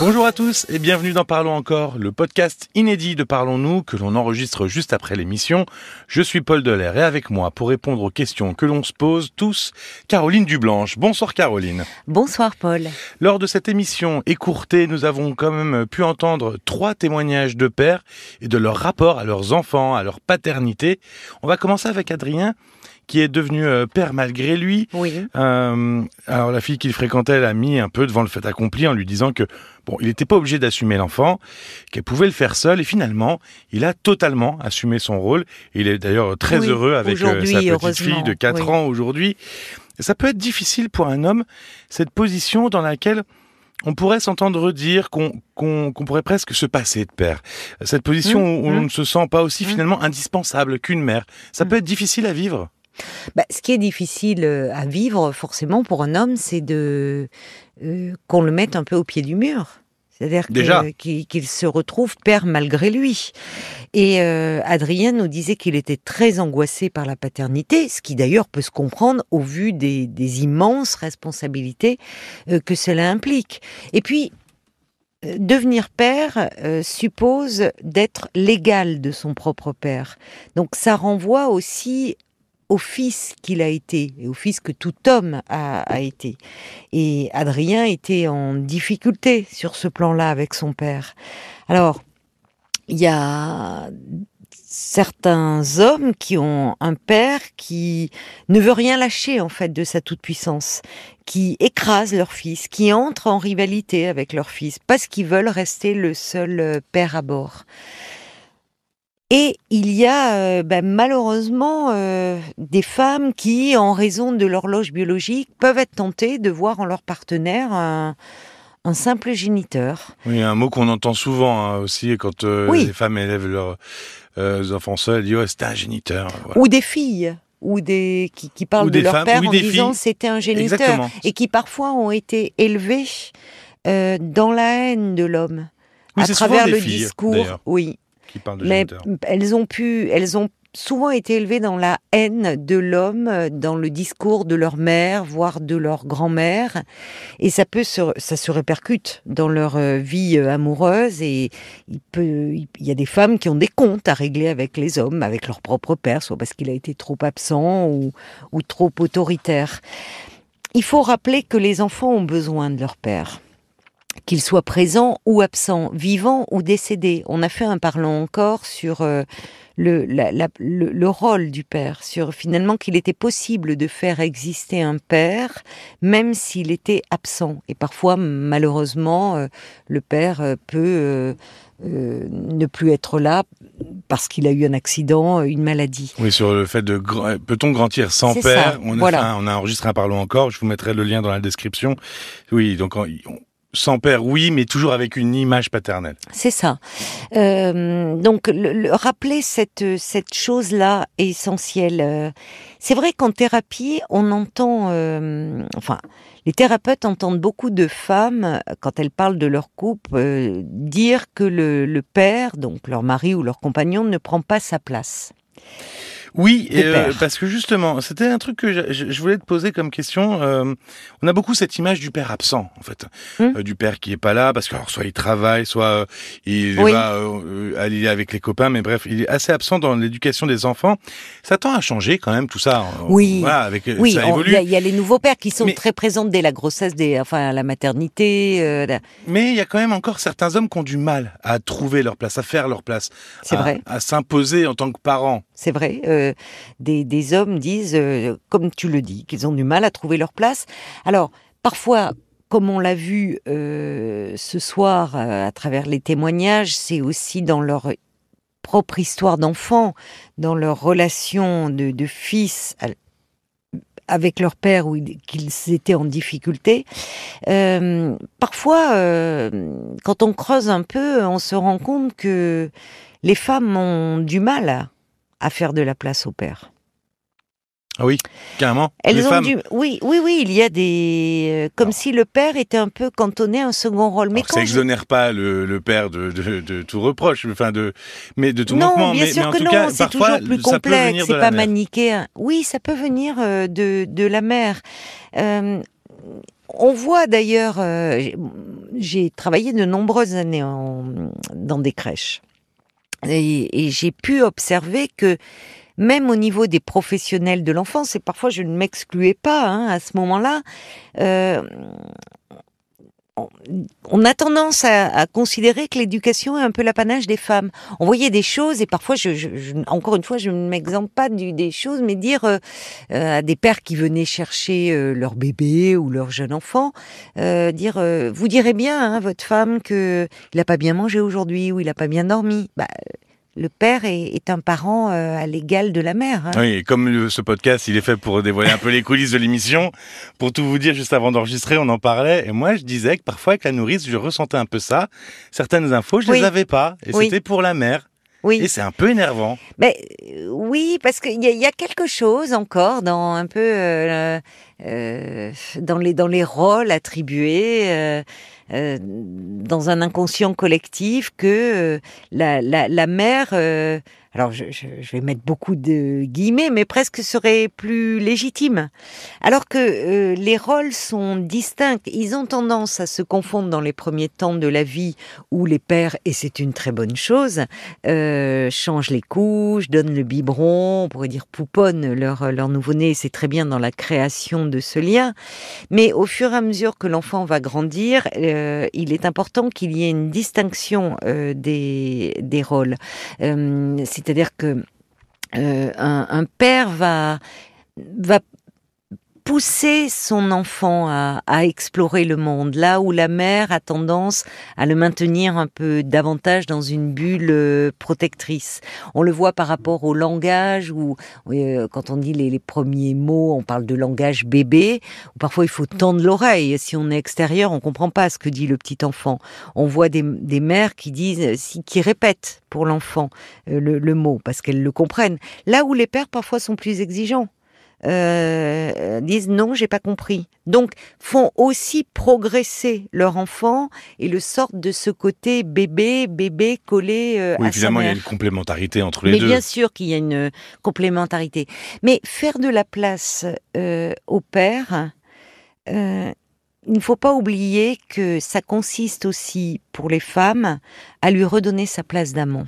Bonjour à tous et bienvenue dans Parlons encore, le podcast inédit de Parlons-nous que l'on enregistre juste après l'émission. Je suis Paul Delair et avec moi pour répondre aux questions que l'on se pose tous, Caroline Dublanche. Bonsoir Caroline. Bonsoir Paul. Lors de cette émission écourtée, nous avons quand même pu entendre trois témoignages de pères et de leur rapport à leurs enfants, à leur paternité. On va commencer avec Adrien qui est devenu euh, père malgré lui. Oui. Euh, alors la fille qu'il fréquentait l'a mis un peu devant le fait accompli en lui disant que bon, il n'était pas obligé d'assumer l'enfant, qu'elle pouvait le faire seule. Et finalement, il a totalement assumé son rôle. Il est d'ailleurs très Oui, heureux avec euh, sa petite fille de 4 oui. ans aujourd'hui. Ça peut être difficile pour un homme cette position dans laquelle on pourrait s'entendre dire qu'on pourrait presque se passer de père. Cette position Mmh, où on mmh. ne se sent pas aussi Mmh. finalement indispensable qu'une mère. Ça peut être difficile à vivre. Bah, ce qui est difficile euh, à vivre, forcément, pour un homme, c'est de euh, qu'on le mette un peu au pied du mur. C'est-à-dire qu'il se retrouve père malgré lui. Et euh, Adrien nous disait qu'il était très angoissé par la paternité, ce qui d'ailleurs peut se comprendre au vu des, des immenses responsabilités euh, que cela implique. Et puis, euh, devenir père suppose d'être l'égal de son propre père. Donc ça renvoie aussi au fils qu'il a été et au fils que tout homme a, été. Et Adrien était en difficulté sur ce plan-là avec son père. Alors, il y a certains hommes qui ont un père qui ne veut rien lâcher en fait de sa toute-puissance, qui écrase leur fils, qui entre en rivalité avec leur fils parce qu'ils veulent rester le seul euh, père à bord. Et il y a euh, ben, malheureusement euh, des femmes qui, en raison de l'horloge biologique, peuvent être tentées de voir en leur partenaire un, un simple géniteur. Oui, un mot qu'on entend souvent hein, aussi quand euh, Oui. les femmes élèvent leurs euh, enfants seuls, elles disent ouais, c'était un géniteur. Voilà. Ou des filles, ou des qui, qui parlent Ou de leur femmes, père en disant c'était un géniteur. Exactement. Et qui parfois ont été élevés euh, dans la haine de l'homme. Oui, à travers le filles, discours, oui. Qui parlent de Mais géniteur. elles ont pu, elles ont souvent été élevées dans la haine de l'homme, dans le discours de leur mère, voire de leur grand-mère, et ça peut se, ça se répercute dans leur euh, vie euh, amoureuse. Et il peut, il y a des femmes qui ont des comptes à régler avec les hommes, avec leur propre père, soit parce qu'il a été trop absent ou, ou trop autoritaire. Il faut rappeler que les enfants ont besoin de leur père qu'il soit présent ou absent, vivant ou décédé. On a fait un parlant encore sur euh, le, la- la- le, le rôle du père, sur finalement qu'il était possible de faire exister un père même s'il était absent. Et parfois, malheureusement, euh, le père euh, peut euh, ne plus être là parce qu'il a eu un accident, une maladie. Oui, sur le fait de gr- peut-on grandir sans père? ça, on, a voilà. fait un- on a enregistré un parlons encore. Je vous mettrai le lien dans la description. Oui, donc on- sans père, oui, mais toujours avec une image paternelle. C'est ça. Euh, donc, le, le- rappeler cette, cette chose-là est essentielle. Euh, C'est vrai qu'en thérapie, on entend, euh, enfin, les thérapeutes entendent beaucoup de femmes, quand elles parlent de leur couple, dire que le, le père, donc leur mari ou leur compagnon, ne prend pas sa place. Oui, euh, parce que justement, c'était un truc que je, voulais te poser comme question. Euh, on a beaucoup cette image du père absent, en fait, Hum. Euh, du père qui est pas là parce que alors, soit il travaille, soit il Oui. va aller avec les copains, mais bref, il est assez absent dans l'éducation des enfants. Ça tend à changer quand même tout ça. Oui. voilà, avec Oui, ça il y, a- il y a les nouveaux pères qui sont Mais- très présents dès la grossesse, dès, enfin, la maternité. la- Mais il y a quand même encore certains hommes qui ont du mal à trouver leur place, à faire leur place, à, à s'imposer en tant que parents. C'est vrai. Euh, des, des hommes disent, euh, comme tu le dis, qu'ils ont du mal à trouver leur place. Alors, parfois, comme on l'a vu euh, ce soir à travers les témoignages, c'est aussi dans leur propre histoire d'enfant, dans leur relation de, fils avec leur père ils- qu'ils étaient en difficulté. Parfois, quand on creuse un peu, on se rend compte que les femmes ont du mal à, faire de la place au père. Ah oui, carrément. Elles les ont femmes. du, oui, oui, oui, il y a des, comme Non. si le père était un peu cantonné à un second rôle. Mais Alors, ça quand je- exonère pas le, le père de, de, de tout reproche, enfin de, mais de tout non, bien mais, sûr mais en que tout non, c'est toujours plus complexe, c'est pas manichéen. Oui, ça peut venir euh, de, de la mère. Euh, on voit d'ailleurs, euh, j'ai travaillé de nombreuses années dans des crèches. Et, j'ai pu observer que même au niveau des professionnels de l'enfance, et parfois je ne m'excluais pas hein, à ce moment-là, euh, on a tendance à, considérer que l'éducation est un peu l'apanage des femmes. On voyait des choses et parfois, encore une fois, je ne m'exemple pas des choses, mais dire euh, euh, à des pères qui venaient chercher euh, leur bébé ou leur jeune enfant, dire vous direz bien à hein, votre femme que il n'a pas bien mangé aujourd'hui ou il n'a pas bien dormi. Bah, le père est, un parent euh, à l'égal de la mère. Hein. Oui, et comme ce podcast, il est fait pour dévoiler un peu les coulisses de l'émission, pour tout vous dire, juste avant d'enregistrer, on en parlait, et moi je disais que parfois avec la nourrice, je ressentais un peu ça. Certaines infos, je ne les avais pas, et c'était pour la mère. Oui. Et c'est un peu énervant. Mais euh, oui, parce qu'il y, a quelque chose encore dans un peu euh, dans les dans les rôles attribués. Euh, dans un inconscient collectif que euh, la, mère euh, alors je, vais mettre beaucoup de guillemets, mais presque serait plus légitime. Alors que les rôles sont distincts, ils ont tendance à se confondre dans les premiers temps de la vie où les pères, et c'est une très bonne chose, changent les couches, donnent le biberon, on pourrait dire pouponnent leur, leur nouveau-né, c'est très bien dans la création de ce lien. Mais au fur et à mesure que l'enfant va grandir, il est important qu'il y ait une distinction euh, des, rôles. Euh, c'est-à-dire que euh, un, père va pousser son enfant à, explorer le monde, là où la mère a tendance à le maintenir un peu davantage dans une bulle euh, protectrice. On le voit par rapport au langage, où euh, quand on dit les, premiers mots, on parle de langage bébé, où parfois il faut tendre l'oreille. Si on est extérieur, on comprend pas ce que dit le petit enfant. On voit des, mères qui disent, qui répètent pour l'enfant euh, le mot, parce qu'elles le comprennent. Là où les pères parfois sont plus exigeants euh, disent non, j'ai pas compris. Donc font aussi progresser leur enfant et le sortent de ce côté bébé, bébé collé euh, oui, évidemment, il y a une complémentarité entre les deux. Mais bien sûr qu'il y a une complémentarité. Mais faire de la place euh, au père, euh, il ne faut pas oublier que ça consiste aussi pour les femmes à lui redonner sa place d'amant.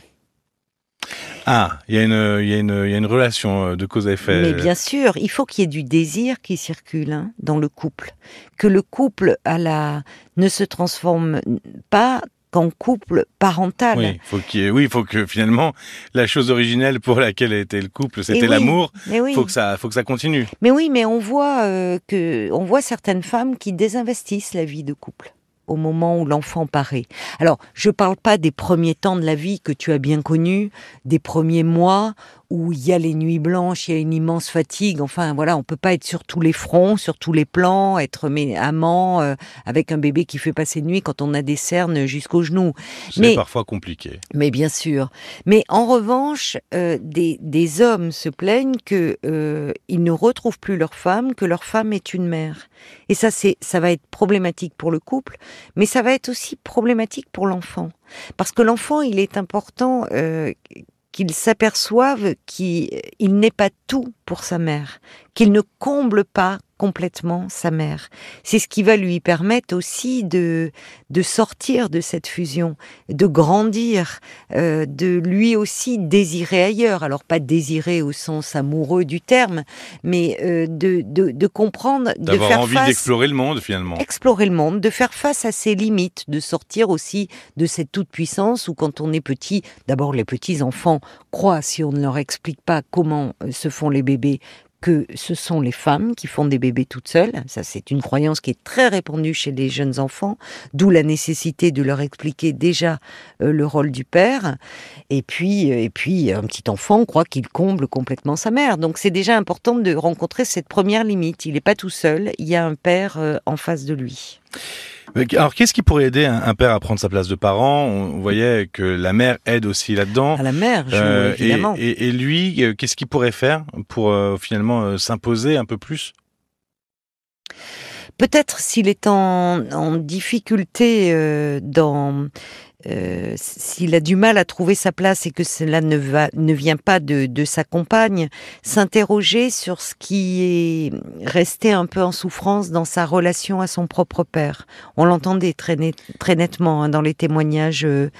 Ah, il y, a une, il, y y a une relation euh, de cause à effet. Mais bien sûr, il faut qu'il y ait du désir qui circule hein, dans le couple. Que le couple à la, ne se transforme pas qu'en couple parental. Oui, faut qu'il oui, faut que finalement la chose originelle pour laquelle était le couple, c'était l'amour. Oui. Faut que ça, faut que ça continue. Mais oui, mais on voit euh, que, on voit certaines femmes qui désinvestissent la vie de couple au moment où l'enfant paraît. Alors, je ne parle pas des premiers temps de la vie que tu as bien connus, des premiers mois où il y a les nuits blanches, il y a une immense fatigue. Enfin, voilà, on peut pas être sur tous les fronts, sur tous les plans, être amant euh, avec un bébé qui fait passer nuit quand on a des cernes jusqu'aux genoux. C'est parfois compliqué. Mais bien sûr. Mais en revanche, euh, des, des, hommes se plaignent que euh, ils ne retrouvent plus leur femme, que leur femme est une mère. Et ça, c'est, ça va être problématique pour le couple, mais ça va être aussi problématique pour l'enfant. Parce que l'enfant, il est important qu'il s'aperçoive qu'il n'est pas tout pour sa mère, qu'il ne comble pas complètement sa mère. C'est ce qui va lui permettre aussi de, de sortir de cette fusion, de grandir, euh, de lui aussi désirer ailleurs. Alors pas désirer au sens amoureux du terme, mais euh, de, de, de, comprendre, de faire envie d'explorer le monde finalement. Explorer le monde, de faire face à ses limites, de sortir aussi de cette toute puissance où quand on est petit, d'abord les petits enfants croient si on ne leur explique pas comment euh, se font les bébés que ce sont les femmes qui font des bébés toutes seules. Ça, c'est une croyance qui est très répandue chez les jeunes enfants, d'où la nécessité de leur expliquer déjà euh, le rôle du père. Et puis, euh, et puis, un petit enfant croit qu'il comble complètement sa mère. Donc, c'est déjà important de rencontrer cette première limite. Il n'est pas tout seul. Il y a un père euh, en face de lui. Alors, qu'est-ce qui pourrait aider un, père à prendre sa place de parent? On voyait que la mère aide aussi là-dedans. La mère, euh, évidemment. Et, lui, euh, qu'est-ce qu'il pourrait faire pour euh, finalement s'imposer un peu plus? Peut-être s'il est en, difficulté dans euh, s'il a du mal à trouver sa place et que cela ne, vient pas de, sa compagne, s'interroger sur ce qui est resté un peu en souffrance dans sa relation à son propre père. On l'entendait très, très nettement hein, dans les témoignages euh,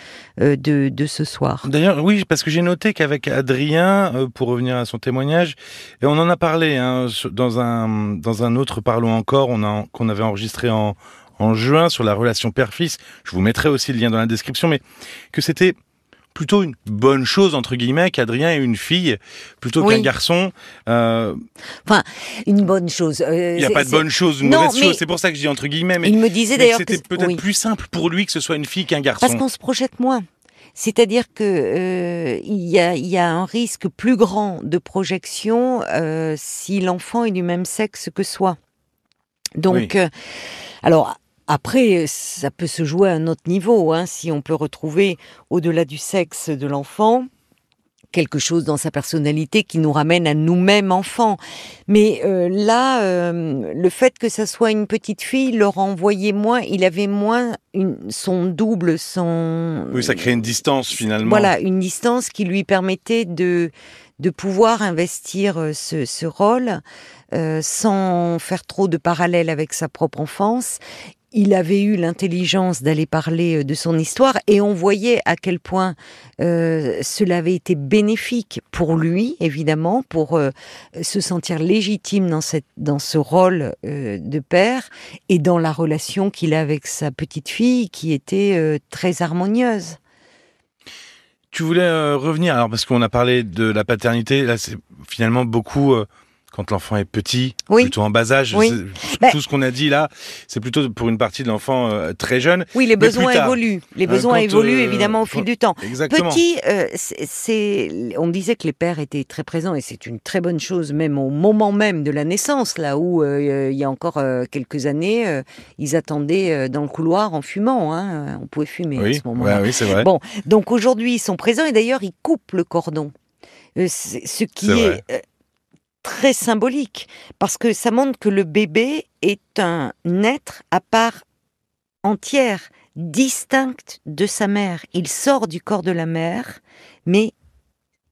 euh, de, ce soir. D'ailleurs, oui, parce que j'ai noté qu'avec Adrien, pour revenir à son témoignage, et on en a parlé hein, dans, un, dans un autre Parlons encore, qu'on avait enregistré en en juin sur la relation père-fils. Je vous mettrai aussi le lien dans la description, mais que c'était plutôt une bonne chose entre guillemets qu'Adrien ait une fille plutôt qu'un garçon. Euh... Enfin, une bonne chose. Euh, il n'y a pas de bonne chose, une mauvaise chose. C'est pour ça que je dis entre guillemets. Mais il me disait d'ailleurs que c'était peut-être plus simple pour lui que ce soit une fille qu'un garçon. Parce qu'on se projette moins. C'est-à-dire que euh, il, y a, y, a, un risque plus grand de projection si l'enfant est du même sexe que soi. Donc, alors après, ça peut se jouer à un autre niveau, hein, si on peut retrouver au-delà du sexe de l'enfant quelque chose dans sa personnalité qui nous ramène à nous-mêmes enfants. Mais euh, là, euh, le fait que ça soit une petite fille le renvoyait moins, il avait moins une, son double, son... Oui, ça crée une distance finalement. Voilà, une distance qui lui permettait de, de pouvoir investir euh, ce, ce rôle euh, sans faire trop de parallèles avec sa propre enfance. Il avait eu l'intelligence d'aller parler euh, de son histoire et on voyait à quel point euh, cela avait été bénéfique pour lui, évidemment, pour euh, se sentir légitime dans, cette, dans ce rôle de père et dans la relation qu'il a avec sa petite fille qui était très harmonieuse. Tu voulais revenir, alors parce qu'on a parlé de la paternité, là c'est finalement beaucoup quand l'enfant est petit, oui. plutôt en bas âge. Oui. Bah, tout ce qu'on a dit là, c'est plutôt pour une partie de l'enfant euh, très jeune. Oui, les besoins évoluent. Les besoins euh, évoluent euh, évidemment au fil du temps. Exactement. Petit, euh, c'est, on disait que les pères étaient très présents et c'est une très bonne chose, même au moment même de la naissance, là où euh, il y a encore quelques années, ils attendaient dans le couloir en fumant. Hein. On pouvait fumer oui. à ce moment-là. Ouais, oui, c'est vrai. Bon, donc aujourd'hui ils sont présents et d'ailleurs ils coupent le cordon. ce qui est, est très symbolique, parce que ça montre que le bébé est un être à part entière, distinct de sa mère. Il sort du corps de la mère, mais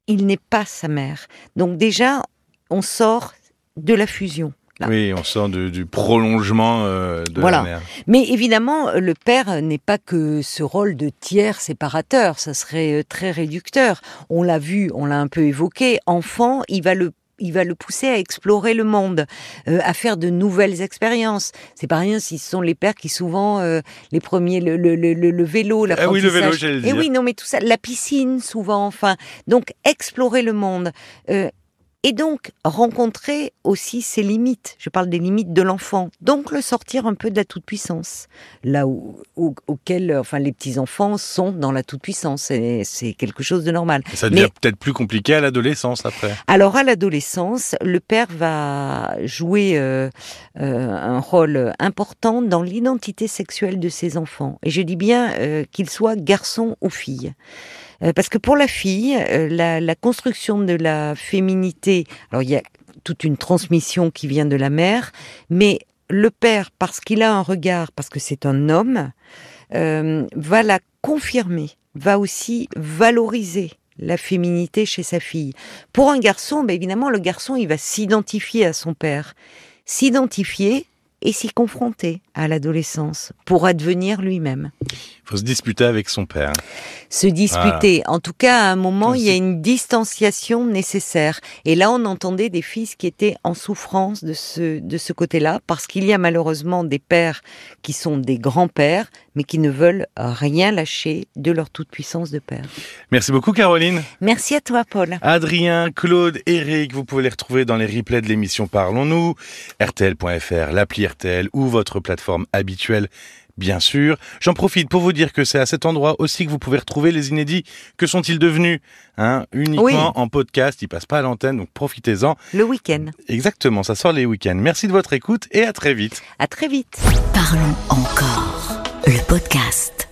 il n'est pas sa mère. Donc déjà, on sort de la fusion. Là. Oui, on sort de, du prolongement euh, de voilà. la mère. Mais évidemment, le père n'est pas que ce rôle de tiers séparateur, ça serait très réducteur. On l'a vu, on l'a un peu évoqué, enfant, il va le il va le pousser à explorer le monde, euh, à faire de nouvelles expériences. C'est pas rien si ce sont les pères qui souvent euh, les premiers le, le, le, le vélo, Ah oui, le vélo, j'allais Et dire. oui, non mais tout ça, la piscine souvent, enfin. Donc explorer le monde. Euh, et donc rencontrer aussi ses limites. Je parle des limites de l'enfant. Donc le sortir un peu de la toute puissance, là où, où auquel, enfin les petits enfants sont dans la toute puissance. C'est quelque chose de normal. Et ça devient peut-être plus compliqué à l'adolescence après. Alors à l'adolescence, le père va jouer euh, euh, un rôle important dans l'identité sexuelle de ses enfants. Et je dis bien euh, qu'il soit garçon ou fille. Euh, parce que pour la fille, euh, la, construction de la féminité, alors il y a toute une transmission qui vient de la mère, mais le père, parce qu'il a un regard, parce que c'est un homme, euh, va la confirmer, va aussi valoriser la féminité chez sa fille. Pour un garçon, ben évidemment, le garçon, il va s'identifier à son père. S'identifier, et s'y confronter à l'adolescence pour advenir lui-même. Il faut se disputer avec son père. Se disputer. Voilà. En tout cas, à un moment, il y a une distanciation nécessaire. Et là, on entendait des fils qui étaient en souffrance de ce, de ce côté-là, parce qu'il y a malheureusement des pères qui sont des grands-pères, mais qui ne veulent rien lâcher de leur toute-puissance de père. Merci beaucoup, Caroline. Merci à toi, Paul. Adrien, Claude, Eric, vous pouvez les retrouver dans les replays de l'émission Parlons-nous, RTL.fr, l'appli RTL ou votre plateforme habituelle bien sûr. J'en profite pour vous dire que c'est à cet endroit aussi que vous pouvez retrouver les inédits. Que sont-ils devenus hein? Uniquement Oui. en podcast, ils passent pas à l'antenne, donc profitez-en. Le week-end. Exactement, ça sort les week-ends. Merci de votre écoute et à très vite. À très vite. Parlons encore. Le podcast.